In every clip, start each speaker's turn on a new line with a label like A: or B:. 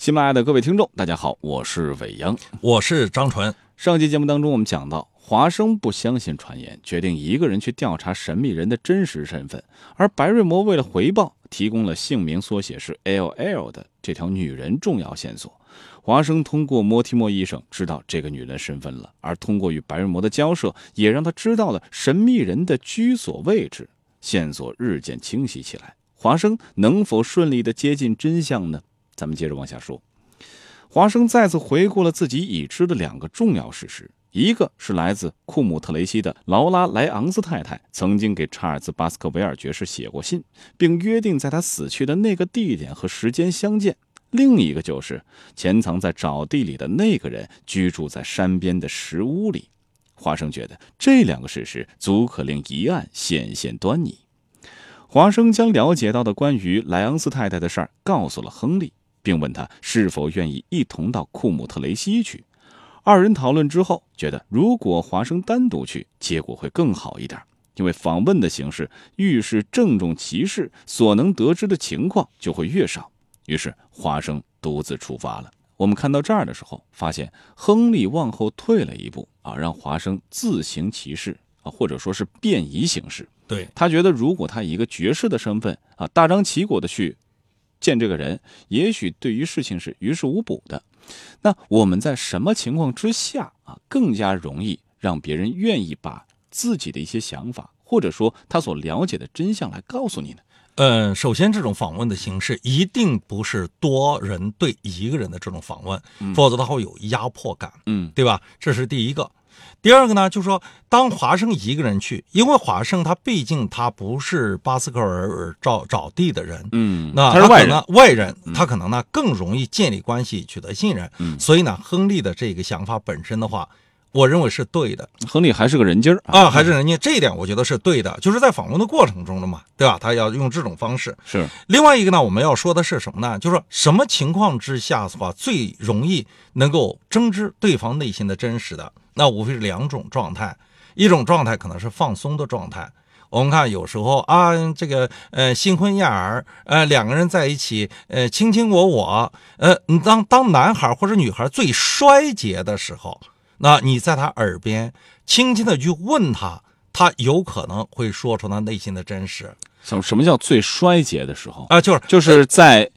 A: 喜马拉雅的各位听众，大家好，我是伟阳，
B: 我是张纯。
A: 上期节目当中，我们讲到华生不相信传言，决定一个人去调查神秘人的真实身份，而白瑞摩为了回报，提供了姓名缩写是 L L 的这条女人重要线索。华生通过莫提莫医生知道这个女人身份了，而通过与白瑞摩的交涉，也让他知道了神秘人的居所位置。线索日渐清晰起来，华生能否顺利的接近真相呢？咱们接着往下说。华生再次回顾了自己已知的两个重要事实：一个是来自库姆特雷西的劳拉·莱昂斯太太曾经给查尔斯·巴斯克维尔爵士写过信，并约定在他死去的那个地点和时间相见；另一个就是潜藏在沼地里的那个人居住在山边的石屋里。华生觉得这两个事实足可令疑案显现端倪。华生将了解到的关于莱昂斯太太的事儿告诉了亨利，并问他是否愿意一同到库姆特雷西去。二人讨论之后，觉得如果华生单独去，结果会更好一点，因为访问的形式越是郑重其事，所能得知的情况就会越少。于是华生独自出发了。我们看到这儿的时候，发现亨利往后退了一步啊，让华生自行其事啊，或者说是便宜行事。
B: 对
A: 他觉得，如果他以一个爵士的身份啊，大张旗鼓的去见这个人，也许对于事情是于事无补的。那我们在什么情况之下啊，更加容易让别人愿意把自己的一些想法，或者说他所了解的真相来告诉你呢？
B: 嗯，首先，这种访问的形式一定不是多人对一个人的这种访问，否则他会有压迫感，
A: 嗯，
B: 对吧？这是第一个。第二个呢，就是说，当华生一个人去，因为华生他毕竟他不是巴斯克尔找找地的人，
A: 嗯，
B: 那
A: 外人，
B: 外人，他可能呢更容易建立关系，取得信任。
A: 嗯，
B: 所以呢，亨利的这个想法本身的话。我认为是对的，
A: 亨利还是个人精儿
B: 啊，还是人家这一点我觉得是对的，就是在访问的过程中了嘛，对吧？他要用这种方式。
A: 是
B: 另外一个呢，我们要说的是什么呢？就是说什么情况之下的话最容易能够争知对方内心的真实的？那无非是两种状态，一种状态可能是放松的状态。我们看有时候啊，这个呃新婚燕尔，呃两个人在一起，呃卿卿我我，呃当当男孩或者女孩最衰竭的时候。那你在他耳边轻轻的去问他，他有可能会说出他内心的真实。
A: 什什么叫最衰竭的时候
B: 啊？就是
A: 就是在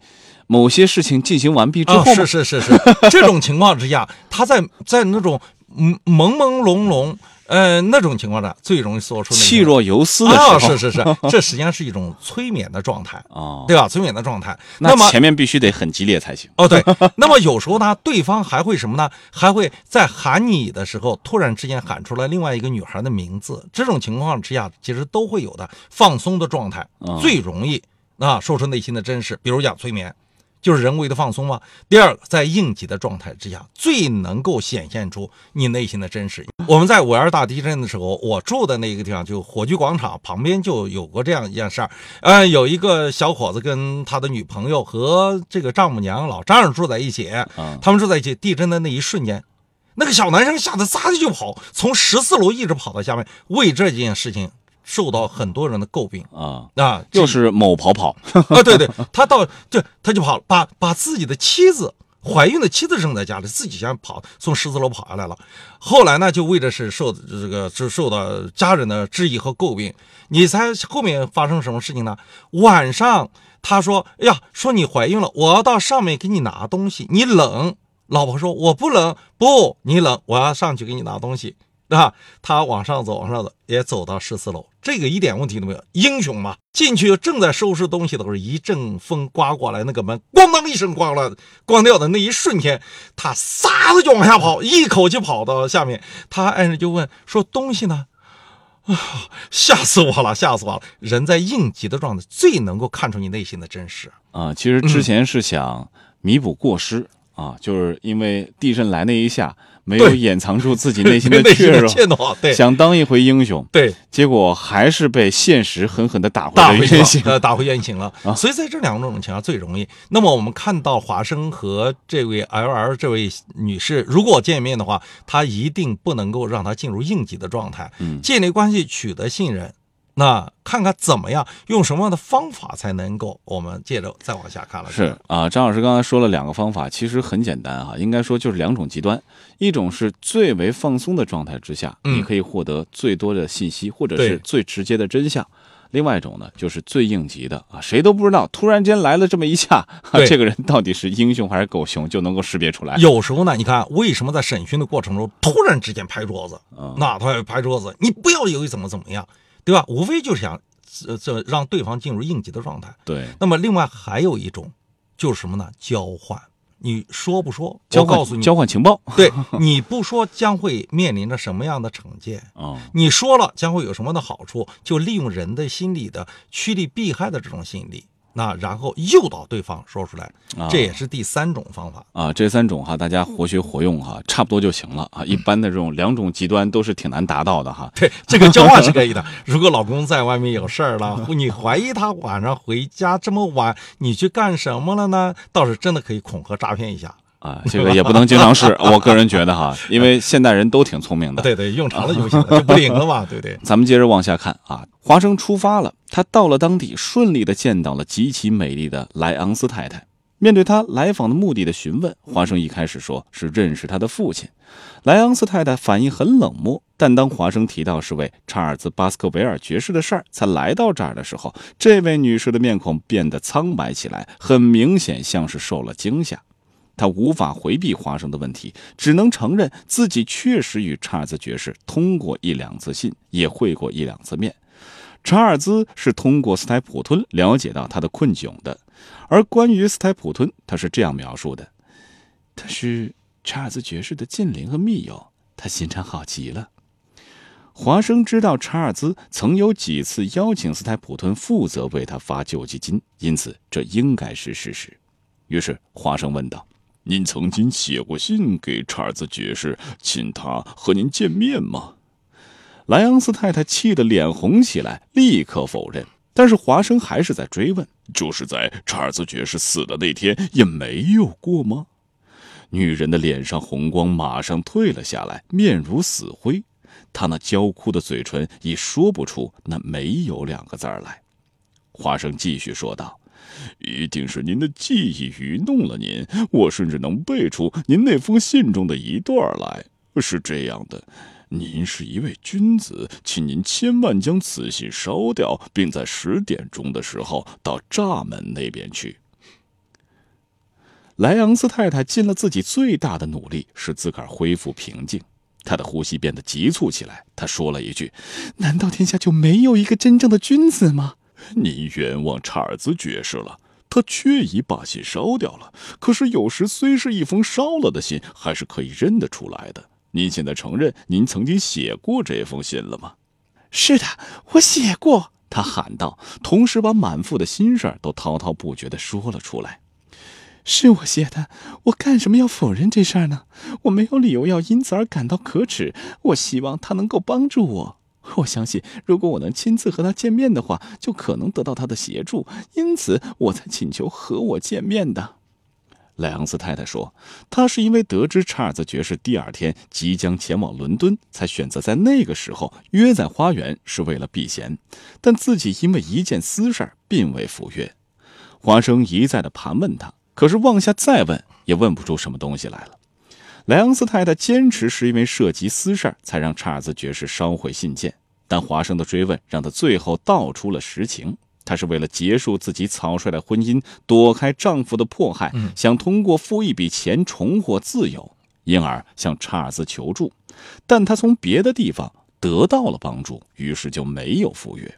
A: 某些事情进行完毕之后，
B: 是是是是，这种情况之下，他在在那种朦朦胧胧。呃，那种情况下最容易说出
A: 气若游丝的时候，
B: 是是是，这实际上是一种催眠的状态
A: 啊，
B: 对吧？催眠的状态，
A: 那么前面必须得很激烈才行。
B: 哦，对，那么有时候呢，对方还会什么呢？还会在喊你的时候，突然之间喊出来另外一个女孩的名字。这种情况之下，其实都会有的放松的状态，最容易啊说出内心的真实。比如讲催眠。就是人为的放松嘛。第二个，在应急的状态之下，最能够显现出你内心的真实。我们在五二大地震的时候，我住的那个地方就火炬广场旁边就有过这样一件事儿。呃，有一个小伙子跟他的女朋友和这个丈母娘老丈人住在一起，他们住在一起。地震的那一瞬间，那个小男生吓得撒的就跑，从十四楼一直跑到下面，为这件事情。受到很多人的诟病
A: 啊
B: 啊，
A: 就是某跑跑
B: 啊，对对，他到就他就跑，把把自己的妻子怀孕的妻子扔在家里，自己先跑从十字楼跑下来了。后来呢，就为的是受这个是受到家人的质疑和诟病。你猜后面发生什么事情呢？晚上他说：“哎呀，说你怀孕了，我要到上面给你拿东西，你冷。”老婆说：“我不冷，不你冷，我要上去给你拿东西。”啊，他往上走，往上走，也走到十四楼，这个一点问题都没有。英雄嘛，进去正在收拾东西的时候，一阵风刮过来，那个门咣当一声关了，关掉的那一瞬间，他撒的就往下跑，一口气跑到下面。他爱人就问说：“东西呢？”啊，吓死我了，吓死我了！人在应急的状态，最能够看出你内心的真实
A: 啊。其实之前是想弥补过失啊，就是因为地震来那一下。没有掩藏住自己内心的 怯
B: 懦，对，
A: 想当一回英雄，
B: 对，
A: 结果还是被现实狠狠的打
B: 回
A: 原形，
B: 呃，打回原形了。所以在这两种情况最容易。那么我们看到华生和这位 L L 这位女士如果见面的话，他一定不能够让她进入应急的状态，建立关系，取得信任。那看看怎么样，用什么样的方法才能够？我们接着再往下看了。
A: 是啊，张老师刚才说了两个方法，其实很简单啊，应该说就是两种极端，一种是最为放松的状态之下，
B: 嗯
A: 你可以获得最多的信息，或者是最直接的真相。另外一种呢，就是最应急的啊，谁都不知道，突然间来了这么一下，啊、这个人到底是英雄还是狗熊，就能够识别出来。
B: 有时候呢，你看为什么在审讯的过程中突然之间拍桌子？
A: 嗯
B: 那他拍桌子，你不要以为怎么怎么样，对吧？无非就是想这这让对方进入应急的状态。
A: 对，
B: 那么另外还有一种就是什么呢？交换。你说不说？
A: 交换
B: 我告诉你，
A: 交换情报。
B: 对，你不说将会面临着什么样的惩戒？
A: 哦，
B: 你说了将会有什么的好处？就利用人的心理的趋利避害的这种心理，那然后诱导对方说出来，
A: 啊
B: 这也是第三种方法。
A: 啊，这三种哈，大家活学活用哈，差不多就行了啊。一般的这种两种极端都是挺难达到的哈。
B: 对，这个交换是可以的。如果老公在外面有事儿了，你怀疑他晚上回家这么晚，你去干什么了呢？倒是真的可以恐吓诈骗一下。
A: 啊，这个也不能经常试，我个人觉得哈，因为现代人都挺聪明的。
B: 对对，用长了就行了，就不灵了嘛，对不对？
A: 咱们接着往下看啊，华生出发了，他到了当地，顺利的见到了极其美丽的莱昂斯太太。面对他来访的目的的询问，华生一开始说是认识他的父亲。莱昂斯太太反应很冷漠，但当华生提到是为查尔斯·巴斯克维尔爵士的事儿才来到这儿的时候，这位女士的面孔变得苍白起来，很明显像是受了惊吓。他无法回避华生的问题，只能承认自己确实与查尔兹爵士通过一两次信，也会过一两次面。查尔兹是通过斯泰普吞了解到他的困窘的，而关于斯泰普吞，他是这样描述的：他是查尔斯爵士的近邻和密友，他心肠好极了。华生知道查尔兹曾有几次邀请斯泰普吞负责为他发救济金，因此这应该是事实。于是华生问道。您曾经写过信给查尔斯爵士，请他和您见面吗？莱昂斯太太气得脸红起来，立刻否认。但是华生还是在追问：“就是在查尔斯爵士死的那天，也没有过吗？”女人的脸上红光马上退了下来，面如死灰。她那娇枯的嘴唇已说不出那“没有”两个字儿来。华生继续说道。一定是您的记忆愚弄了您，我甚至能背出您那封信中的一段来。是这样的，您是一位君子，请您千万将此信烧掉，并在十点钟的时候到闸门那边去。莱昂斯太太尽了自己最大的努力，使自个儿恢复平静。她的呼吸变得急促起来。她说了一句：“难道天下就没有一个真正的君子吗？”您冤枉查尔斯爵士了，他确已把信烧掉了。可是有时虽是一封烧了的信，还是可以认得出来的。您现在承认您曾经写过这封信了吗？是的，我写过。他喊道，同时把满腹的心事都滔滔不绝地说了出来。是我写的，我干什么要否认这事儿呢？我没有理由要因此而感到可耻。我希望他能够帮助我。我相信，如果我能亲自和他见面的话，就可能得到他的协助，因此我才请求和我见面的。莱昂斯太太说：“她是因为得知查尔兹爵士第二天即将前往伦敦，才选择在那个时候约在花园，是为了避嫌。但自己因为一件私事，并未赴约。”华生一再的盘问他，可是往下再问，也问不出什么东西来了。莱昂斯太太坚持是因为涉及私事儿，才让查尔斯爵士烧毁信件。但华生的追问让他最后道出了实情：她是为了结束自己草率的婚姻，躲开丈夫的迫害，想通过付一笔钱重获自由，因而向查尔斯求助。但她从别的地方得到了帮助，于是就没有赴约。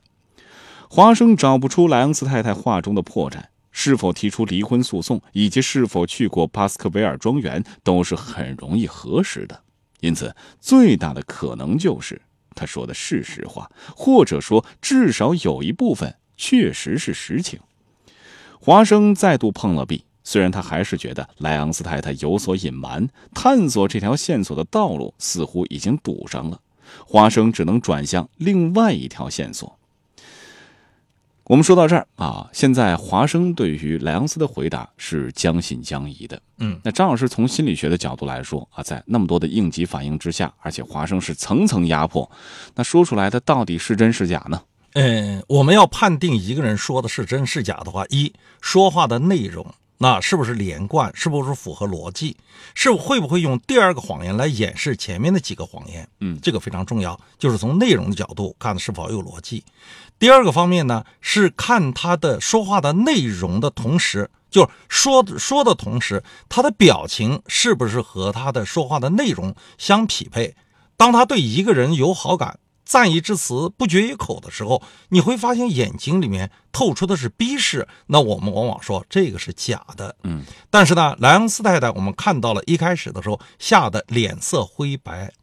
A: 华生找不出莱昂斯太太话中的破绽。是否提出离婚诉讼，以及是否去过巴斯克维尔庄园，都是很容易核实的。因此，最大的可能就是他说的是实话，或者说至少有一部分确实是实情。华生再度碰了壁，虽然他还是觉得莱昂斯太太有所隐瞒，探索这条线索的道路似乎已经堵上了。华生只能转向另外一条线索。我们说到这儿啊，现在华生对于莱昂斯的回答是将信将疑的。
B: 嗯，
A: 那张老师从心理学的角度来说啊，在那么多的应急反应之下，而且华生是层层压迫，那说出来的到底是真是假呢？
B: 嗯，我们要判定一个人说的是真是假的话，一说话的内容，那是不是连贯，是不是符合逻辑，是会不会用第二个谎言来掩饰前面的几个谎言？
A: 嗯
B: 这个非常重要，就是从内容的角度看是否有逻辑。第二个方面呢，是看他的说话的内容的同时，就是说说的同时，他的表情是不是和他的说话的内容相匹配。当他对一个人有好感、赞誉之词不绝于口的时候，你会发现眼睛里面透出的是逼视，那我们往往说这个是假的。
A: 嗯，
B: 但是呢，莱昂斯太太我们看到了一开始的时候吓得脸色灰白，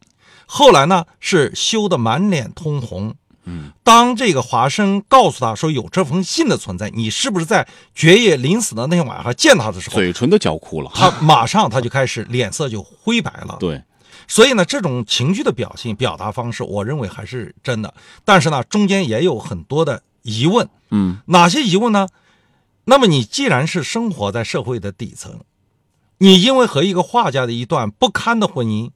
B: 后来呢是羞得满脸通红。
A: 嗯，
B: 当这个华生告诉他说有这封信的存在，你是不是在爵爷临死的那天晚上见他的时候，
A: 嘴唇都嚼哭了。
B: 他马上他就开始脸色就灰白了。
A: 对，
B: 所以呢，这种情绪的表现、表达方式，我认为还是真的。但是呢，中间也有很多的疑问。
A: 嗯
B: 哪些疑问呢？那么你既然是生活在社会的底层，你因为和一个画家的一段不堪的婚姻，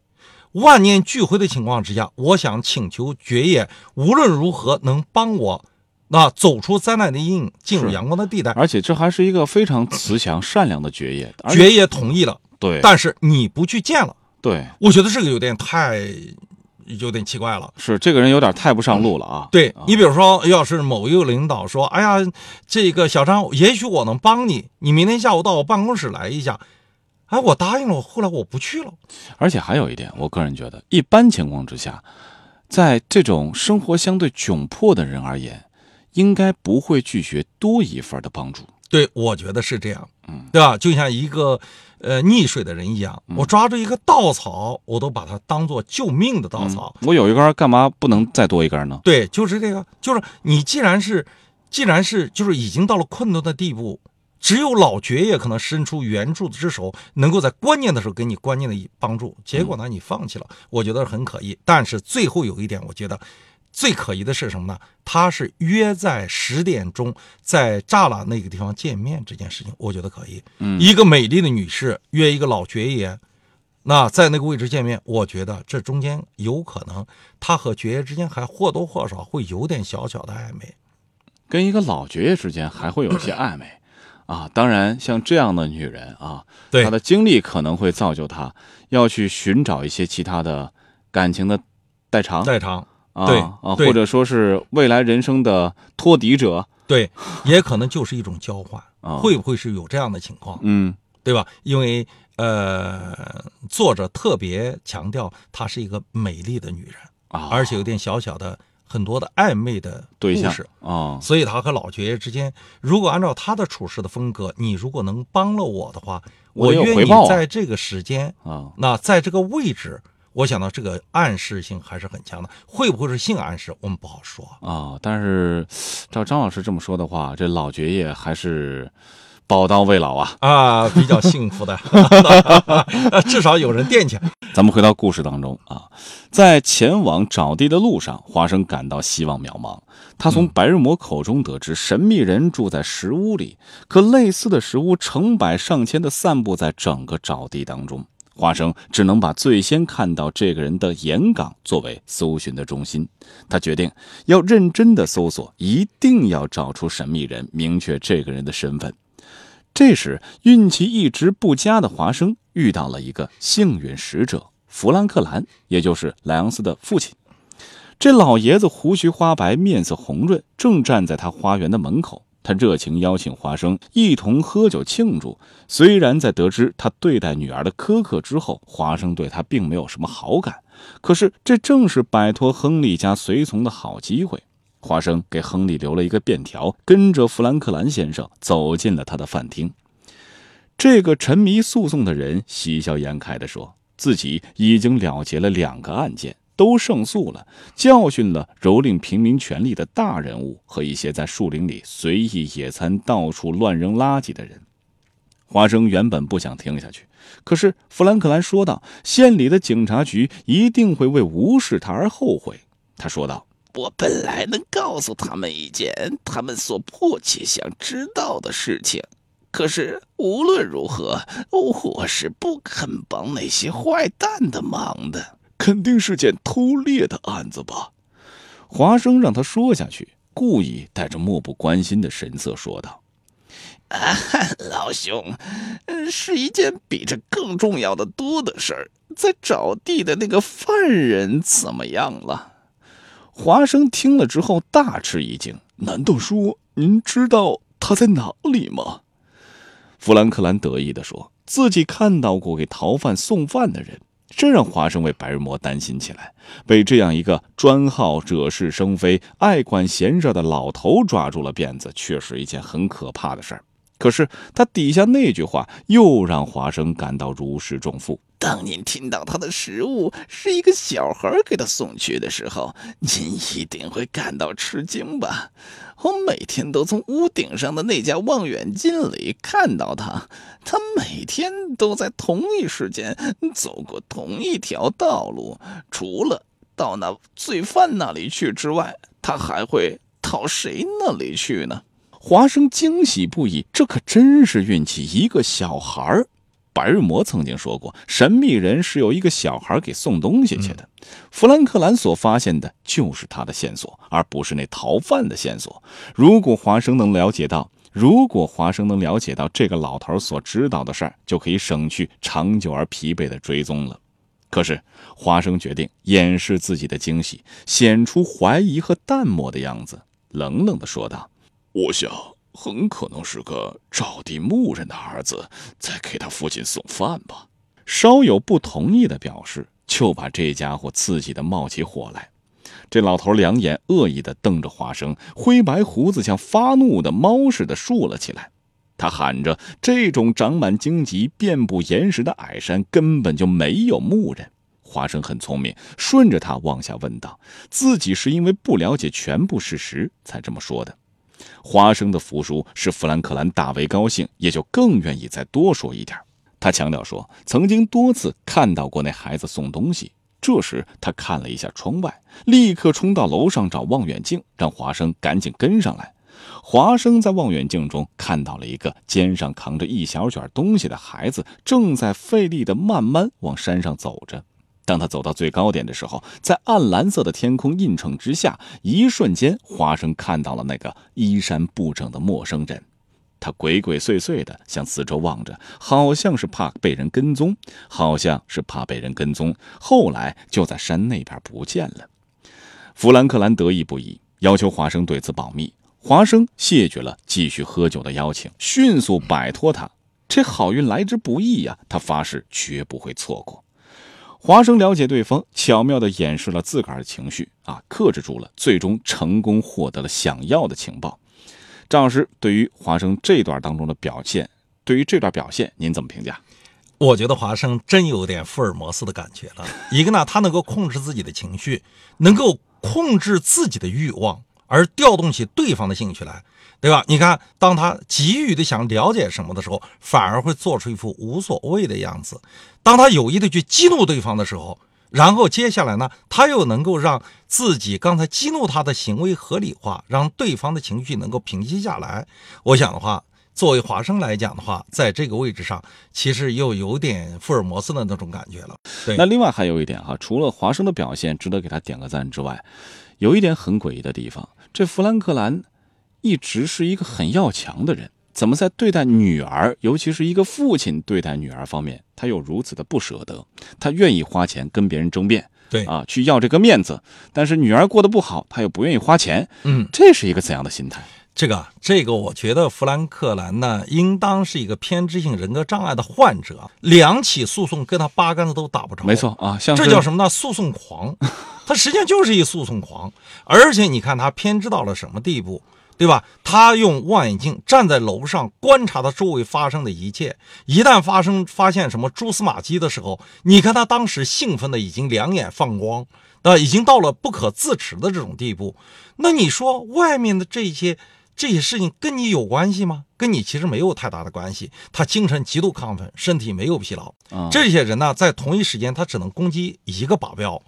B: 万念俱灰的情况之下，我想请求爵爷无论如何能帮我，那走出灾难的阴影，进入阳光的地带。
A: 而且这还是一个非常慈祥善良的爵爷。
B: 爵爷同意了，
A: 对，
B: 但是你不去见了，
A: 对，
B: 我觉得这个有点太有点奇怪了。
A: 是这个人有点太不上路了啊。
B: 对
A: 啊
B: 你比如说，要是某一个领导说：“哎呀，这个小张，也许我能帮你，你明天下午到我办公室来一下。”哎，我答应了，后来我不去了。
A: 而且还有一点，我个人觉得，一般情况之下，在这种生活相对窘迫的人而言，应该不会拒绝多一份的帮助。
B: 对，我觉得是这样，
A: 嗯，
B: 对吧？就像一个呃溺水的人一样，我抓住一个稻草，我都把它当做救命的稻草。
A: 我有一根，干嘛不能再多一根呢？
B: 对，就是这个，就是你既然是，既然是，就是已经到了困顿的地步，只有老爵爷可能伸出援助之手，能够在关键的时候给你关键的帮助。结果呢，你放弃了，我觉得很可疑。但是最后有一点，我觉得最可疑的是什么呢？他是约在十点钟在栅栏那个地方见面这件事情，我觉得可疑。
A: 嗯
B: 一个美丽的女士约一个老爵爷。那在那个位置见面，我觉得这中间有可能他和爵爷之间还或多或少会有点小小的暧昧。
A: 跟一个老爵爷之间还会有些暧昧啊。当然，像这样的女人啊，
B: 对
A: 她的经历可能会造就她要去寻找一些其他的感情的代偿
B: 代偿，
A: 啊
B: 对
A: 啊，或者说是未来人生的托底者。
B: 对，也可能就是一种交换，
A: 啊
B: 会不会是有这样的情况，
A: 嗯
B: 对吧？因为呃，作者特别强调她是一个美丽的女人，
A: 啊，
B: 而且有点小小的很多的暧昧的
A: 对象
B: 故事。
A: 啊，
B: 所以他和老爵爷之间，如果按照他的处事的风格，你如果能帮了我的话，
A: 我
B: 愿意在这个时间，
A: 啊，
B: 那在这个位置，我想到这个暗示性还是很强的。会不会是性暗示，我们不好说。
A: 啊，但是照张老师这么说的话，这老爵爷还是宝刀未老啊。
B: 啊，比较幸福的，至少有人惦记。
A: 咱们回到故事当中啊，在前往沼地的路上，花生感到希望渺茫。他从白日魔口中得知，神秘人住在石屋里，可类似的石屋成百上千的散布在整个沼地当中。花生只能把最先看到这个人的岩岗作为搜寻的中心。他决定要认真的搜索，一定要找出神秘人，明确这个人的身份。这时，运气一直不佳的华生遇到了一个幸运使者弗兰克兰，也就是莱昂斯的父亲。这老爷子胡须花白，面色红润，正站在他花园的门口。他热情邀请华生一同喝酒庆祝。虽然在得知他对待女儿的苛刻之后，华生对他并没有什么好感，可是这正是摆脱亨利家随从的好机会。华生给亨利留了一个便条，跟着弗兰克兰先生走进了他的饭厅。这个沉迷诉讼的人喜笑颜开地说，自己已经了结了两个案件，都胜诉了，教训了蹂躏平民权利的大人物和一些在树林里随意野餐、到处乱扔垃圾的人。华生原本不想听下去，可是弗兰克兰说道：“县里的警察局一定会为无视他而后悔。”他说道。
C: 我本来能告诉他们一件他们所迫切想知道的事情，可是无论如何，我是不肯帮那些坏蛋的忙的。
A: 肯定是件偷猎的案子吧？华生让他说下去，故意带着漠不关心的神色说道：“
C: 啊，老兄，是一件比这更重要的多的事儿。在找地的那个犯人怎么样了？”
A: 华生听了之后大吃一惊：“难道说您知道他在哪里吗？”弗兰克兰得意地说：“自己看到过给逃犯送饭的人。”这让华生为白日魔担心起来。被这样一个专好惹是生非、爱管闲事的老头抓住了辫子，确实一件很可怕的事儿。可是他底下那句话又让华生感到如释重负。
C: 当您听到他的食物是一个小孩给他送去的时候，您一定会感到吃惊吧？我每天都从屋顶上的那架望远镜里看到他，他每天都在同一时间走过同一条道路，除了到那罪犯那里去之外，他还会到谁那里去呢？
A: 华生惊喜不已，这可真是运气！一个小孩儿，白日魔曾经说过，神秘人是由一个小孩给送东西去的。弗兰克兰所发现的就是他的线索，而不是那逃犯的线索。如果华生能了解到，如果华生能了解到这个老头所知道的事儿，就可以省去长久而疲惫的追踪了。可是华生决定掩饰自己的惊喜，显出怀疑和淡漠的样子，冷冷地说道。我想，很可能是个赵地牧人的儿子在给他父亲送饭吧。稍有不同意的表示，就把这家伙刺激的冒起火来。这老头两眼恶意的瞪着华生，灰白胡子像发怒的猫似的竖了起来。他喊着：“这种长满荆棘、遍布岩石的矮山根本就没有牧人。”华生很聪明，顺着他往下问道：“自己是因为不了解全部事实才这么说的。”华生的服输使弗兰克兰大为高兴，也就更愿意再多说一点。他强调说，曾经多次看到过那孩子送东西。这时，他看了一下窗外，立刻冲到楼上找望远镜，让华生赶紧跟上来。华生在望远镜中看到了一个肩上扛着一小卷东西的孩子，正在费力地慢慢往山上走着。当他走到最高点的时候，在暗蓝色的天空映衬之下，一瞬间，华生看到了那个衣衫不整的陌生人。他鬼鬼祟祟地向四周望着，好像是怕被人跟踪，好像是怕被人跟踪。后来就在山那边不见了。弗兰克兰得意不已，要求华生对此保密。华生谢绝了继续喝酒的邀请，迅速摆脱他。这好运来之不易呀，他发誓绝不会错过。华生了解对方，巧妙地掩饰了自个儿的情绪，啊，克制住了，最终成功获得了想要的情报。张老师，对于华生这段当中的表现，对于这段表现，您怎么评价？
B: 我觉得华生真有点福尔摩斯的感觉了。一个呢，他能够控制自己的情绪，能够控制自己的欲望，而调动起对方的兴趣来。对吧？你看，当他急于的想了解什么的时候，反而会做出一副无所谓的样子；当他有意的去激怒对方的时候，然后接下来呢，他又能够让自己刚才激怒他的行为合理化，让对方的情绪能够平息下来。我想的话，作为华生来讲的话，在这个位置上，其实又有点福尔摩斯的那种感觉了。对，
A: 那另外还有一点哈，除了华生的表现值得给他点个赞之外，有一点很诡异的地方，这弗兰克兰。一直是一个很要强的人，怎么在对待女儿，尤其是一个父亲对待女儿方面，他又如此的不舍得？他愿意花钱跟别人争辩，
B: 对
A: 啊，去要这个面子，但是女儿过得不好，他又不愿意花钱，
B: 嗯，
A: 这是一个怎样的心态？
B: 这个，这个，我觉得弗兰克兰呢，应当是一个偏执性人格障碍的患者，两起诉讼跟他八竿子都打不着。
A: 没错啊，像
B: 这叫什么呢？诉讼狂，他实际上就是一诉讼狂，而且你看他偏执到了什么地步？对吧？他用望远镜站在楼上观察他周围发生的一切。一旦发生发现什么蛛丝马迹的时候，你看他当时兴奋的已经两眼放光，啊，已经到了不可自持的这种地步。那你说外面的这些这些事情跟你有关系吗？跟你其实没有太大的关系。他精神极度亢奋，身体没有疲劳。这些人呢，在同一时间他只能攻击一个靶标。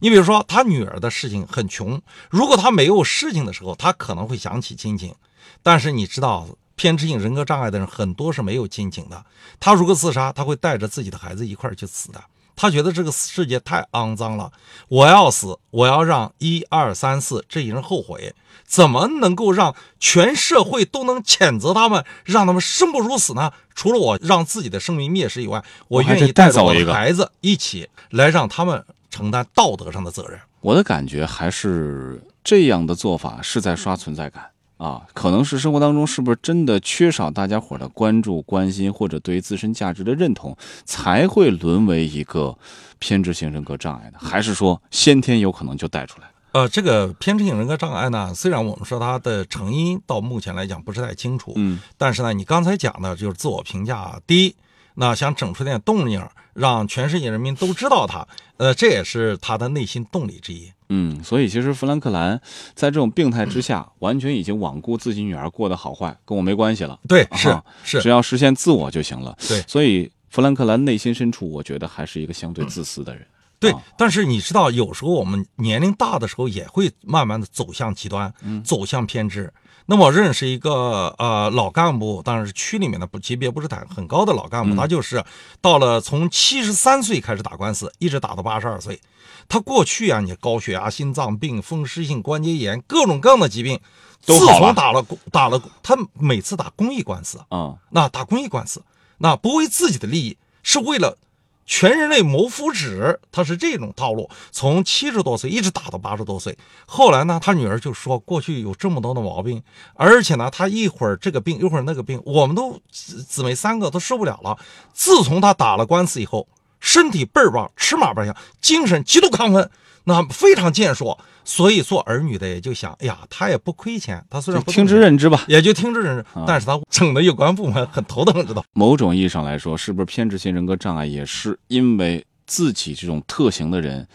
B: 你比如说，他女儿的事情很穷，如果他没有事情的时候，他可能会想起亲情。但是你知道，偏执性人格障碍的人很多是没有亲情的。他如果自杀，他会带着自己的孩子一块儿去死的。他觉得这个世界太肮脏了，我要死，我要让一二三四这一人后悔。怎么能够让全社会都能谴责他们，让他们生不如死呢？除了我让自己的生命灭失以外，我愿意带着我的孩子一起来，让他们承担道德上的责任。
A: 我的感觉还是这样的做法是在刷存在感啊，可能是生活当中是不是真的缺少大家伙的关注、关心，或者对于自身价值的认同，才会沦为一个偏执型人格障碍呢？还是说先天有可能就带出来？
B: 呃，这个偏执性人格障碍呢，虽然我们说它的成因到目前来讲不是太清楚，
A: 嗯，
B: 但是呢，你刚才讲的就是自我评价低，那想整出点动静，让全世界人民都知道他，呃，这也是他的内心动力之一。
A: 嗯，所以其实弗兰克兰在这种病态之下，完全已经罔顾自己女儿过得好坏，跟我没关系了。
B: 对，是是，
A: 只要实现自我就行了。
B: 对，
A: 所以弗兰克兰内心深处，我觉得还是一个相对自私的人。
B: 对，但是你知道，有时候我们年龄大的时候也会慢慢的走向极端，走向偏执。那么我认识一个呃老干部，当然是区里面的不级别不是很很高的老干部，他就是到了从七十三岁开始打官司，一直打到八十二岁。他过去啊，你高血压、心脏病、风湿性关节炎，各种各样的疾病，
A: 自
B: 从打了打了，他每次打公益官司
A: 啊，
B: 那打公益官司，那不为自己的利益，是为了。全人类谋福祉，他是这种套路，从七十多岁一直打到八十多岁。后来呢，他女儿就说，过去有这么多的毛病，而且呢，他一会儿这个病，一会儿那个病，我们都姊妹三个都受不了了。自从他打了官司以后，身体倍儿棒，吃嘛嘛香，精神极度亢奋。那非常健硕，所以做儿女的也就想，哎呀，他也不亏钱，他虽然
A: 听之任之吧，
B: 也就听之任之，但是他整的有关部门很头疼，知道？
A: 某种意义上来说，是不是偏执性人格障碍，也是因为自己这种特型的人，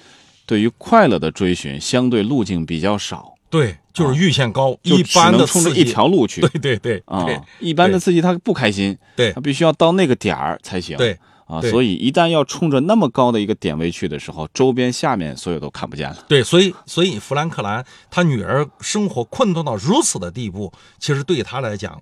A: 对于快乐的追寻相对路径比较少，
B: 对，就是阈限高，
A: 一
B: 般的
A: 冲着一条路去，
B: 对对对
A: 啊，一般的刺激他不开心，
B: 对。
A: 他必须要到那个点儿才行，
B: 对。
A: 啊，所以一旦要冲着那么高的一个点位去的时候，周边下面所有都看不见了。
B: 对，所以所以弗兰克兰他女儿生活困顿到如此的地步，其实对他来讲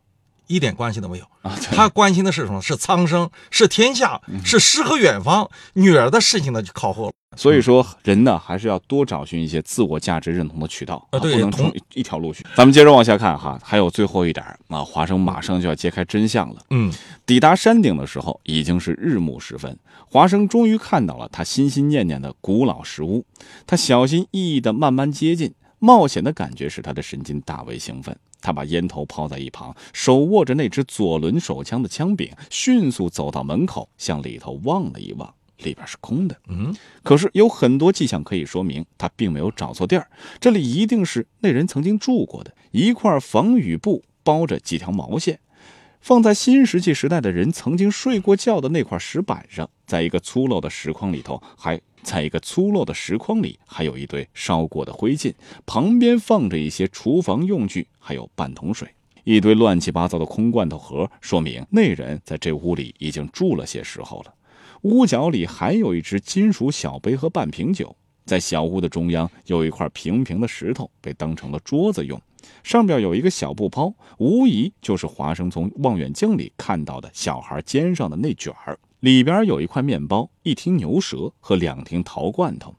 B: 一点关系都没有
A: 啊。
B: 他关心的是什么？是苍生，是天下，是诗和远方。女儿的事情呢，就靠后了。
A: 所以说，人呢还是要多找寻一些自我价值认同的渠道
B: 啊，不
A: 能冲一条路去。咱们接着往下看哈，还有最后一点啊，华生马上就要揭开真相了。
B: 嗯，
A: 抵达山顶的时候已经是日暮时分，华生终于看到了他心心念念的古老石屋。他小心翼翼地慢慢接近，冒险的感觉使他的神经大为兴奋。他把烟头抛在一旁，手握着那只左轮手枪的枪柄，迅速走到门口，向里头望了一望。里边是空的，
B: 嗯，
A: 可是有很多迹象可以说明他并没有找错地儿，这里一定是那人曾经住过的。一块防雨布包着几条毛线，放在新石器时代的人曾经睡过觉的那块石板上，在一个粗陋的石框里头，还在一个粗陋的石框里还有一堆烧过的灰烬，旁边放着一些厨房用具，还有半桶水，一堆乱七八糟的空罐头盒，说明那人在这屋里已经住了些时候了。屋角里还有一只金属小杯和半瓶酒，在小屋的中央有一块平平的石头，被当成了桌子用，上边有一个小布包，无疑就是华生从望远镜里看到的小孩肩上的那卷儿，里边有一块面包、一听牛舌和两听陶罐头。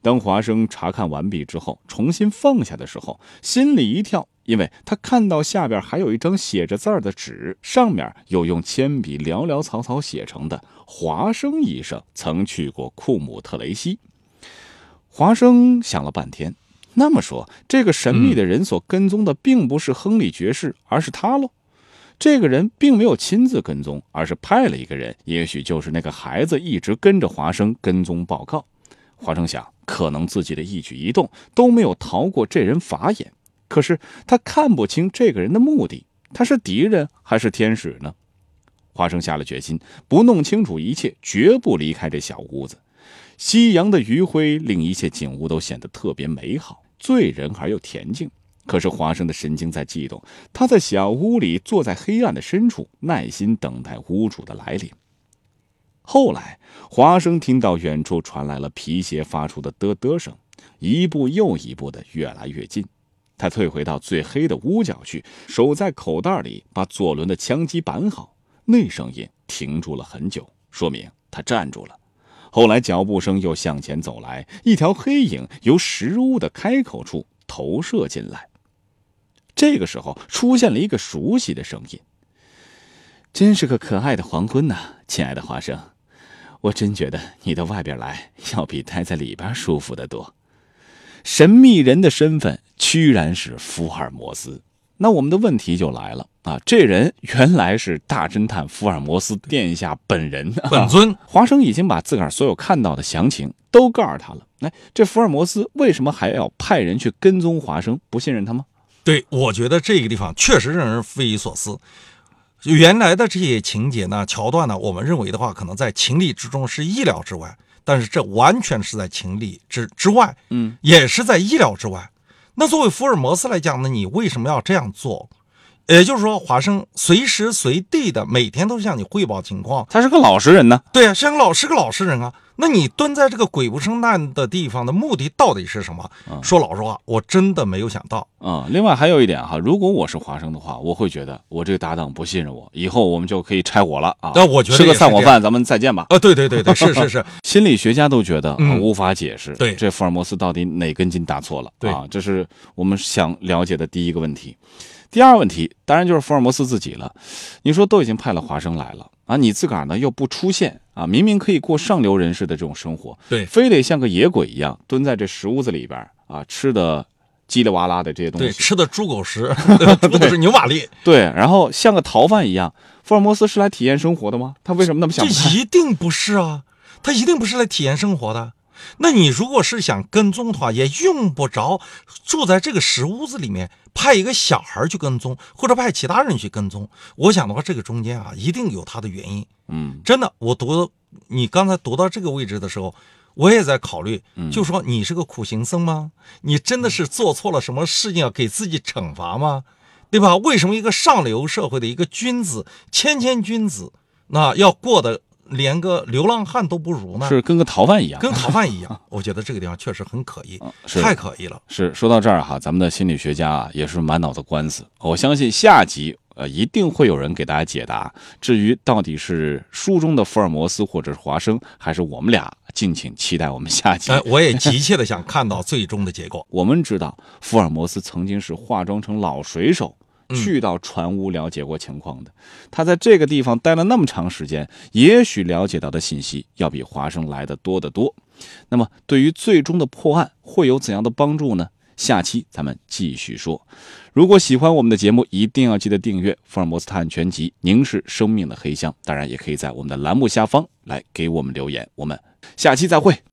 A: 当华生查看完毕之后，重新放下的时候，心里一跳，因为他看到下边还有一张写着字儿的纸，上面有用铅笔潦潦草草写成的“华生医生曾去过库姆特雷西”。华生想了半天，那么说，这个神秘的人所跟踪的并不是亨利爵士，而是他喽？这个人并没有亲自跟踪，而是派了一个人，也许就是那个孩子一直跟着华生跟踪报告。华生想。可能自己的一举一动都没有逃过这人法眼，可是他看不清这个人的目的，他是敌人还是天使呢？华生下了决心，不弄清楚一切，绝不离开这小屋子。夕阳的余晖令一切景物都显得特别美好，醉人而又恬静。可是华生的神经在悸动，他在小屋里坐在黑暗的深处，耐心等待屋主的来临。后来，华生听到远处传来了皮鞋发出的嘚嘚声，一步又一步的越来越近。他退回到最黑的屋角去，手在口袋里把左轮的枪机绑好。那声音停住了很久，说明他站住了。后来脚步声又向前走来，一条黑影由石屋的开口处投射进来。这个时候，出现了一个熟悉的声音：“真是个可爱的黄昏呐，亲爱的华生，我真觉得你到外边来要比待在里边舒服得多。”神秘人的身份居然是福尔摩斯，那我们的问题就来了啊！这人原来是大侦探福尔摩斯殿下本人，
B: 本尊。
A: 华生已经把自个儿所有看到的详情都告诉他了。哎，这福尔摩斯为什么还要派人去跟踪华生？不信任他吗？
B: 对，我觉得这个地方确实让人匪夷所思。原来的这些情节呢、桥段呢，我们认为的话，可能在情理之中，是意料之外。但是这完全是在情理之之外，
A: 嗯，
B: 也是在意料之外。那作为福尔摩斯来讲呢，你为什么要这样做？也就是说，华生随时随地的每天都向你汇报情况。
A: 他是个老实人呢。
B: 对啊，像老是个老实人啊。那你蹲在这个鬼不生蛋的地方的目的到底是什么？说老实话，我真的没有想到
A: 啊。另外还有一点哈，如果我是华生的话，我会觉得我这个搭档不信任我，以后我们就可以拆伙了啊。
B: 那我觉得
A: 吃个散伙饭，咱们再见吧。
B: 啊，对对对对，是是是。
A: 心理学家都觉得无法解释，
B: 对
A: 这福尔摩斯到底哪根筋搭错了？
B: 对
A: 啊，这是我们想了解的第一个问题。第二个问题当然就是福尔摩斯自己了。你说都已经派了华生来了啊，你自个儿呢又不出现啊，明明可以过上流人士的这种生活，
B: 对，
A: 非得像个野鬼一样蹲在这石屋子里边啊，吃的叽里哇啦的这些东西，
B: 对，吃的猪狗食，猪的是牛马力，
A: 对，然后像个逃犯一样。福尔摩斯是来体验生活的吗？他为什么那么想？
B: 这 一定不是啊，他一定不是来体验生活的。那你如果是想跟踪的话，也用不着住在这个石屋子里面，派一个小孩去跟踪，或者派其他人去跟踪。我想的话，这个中间啊，一定有他的原因。
A: 嗯，
B: 真的，我读你刚才读到这个位置的时候，我也在考虑，就说你是个苦行僧吗？你真的是做错了什么事情要给自己惩罚吗？对吧？为什么一个上流社会的一个君子，谦谦君子，那要过得？连个流浪汉都不如呢，
A: 是跟个逃犯一样，
B: 跟逃犯一样。我觉得这个地方确实很可疑，太可疑了。
A: 是说到这儿哈，咱们的心理学家啊也是满脑子官司。我相信下集呃一定会有人给大家解答。至于到底是书中的福尔摩斯或者是华生，还是我们俩，敬请期待我们下集。
B: 哎，我也急 切的想看到最终的结果。
A: 我们知道福尔摩斯曾经是化妆成老水手。去到船屋了解过情况的，他在这个地方待了那么长时间，也许了解到的信息要比华生来的多得多。那么，对于最终的破案会有怎样的帮助呢？下期咱们继续说。如果喜欢我们的节目，一定要记得订阅《福尔摩斯探案全集》，凝视生命的黑箱。当然，也可以在我们的栏目下方来给我们留言。我们下期再会。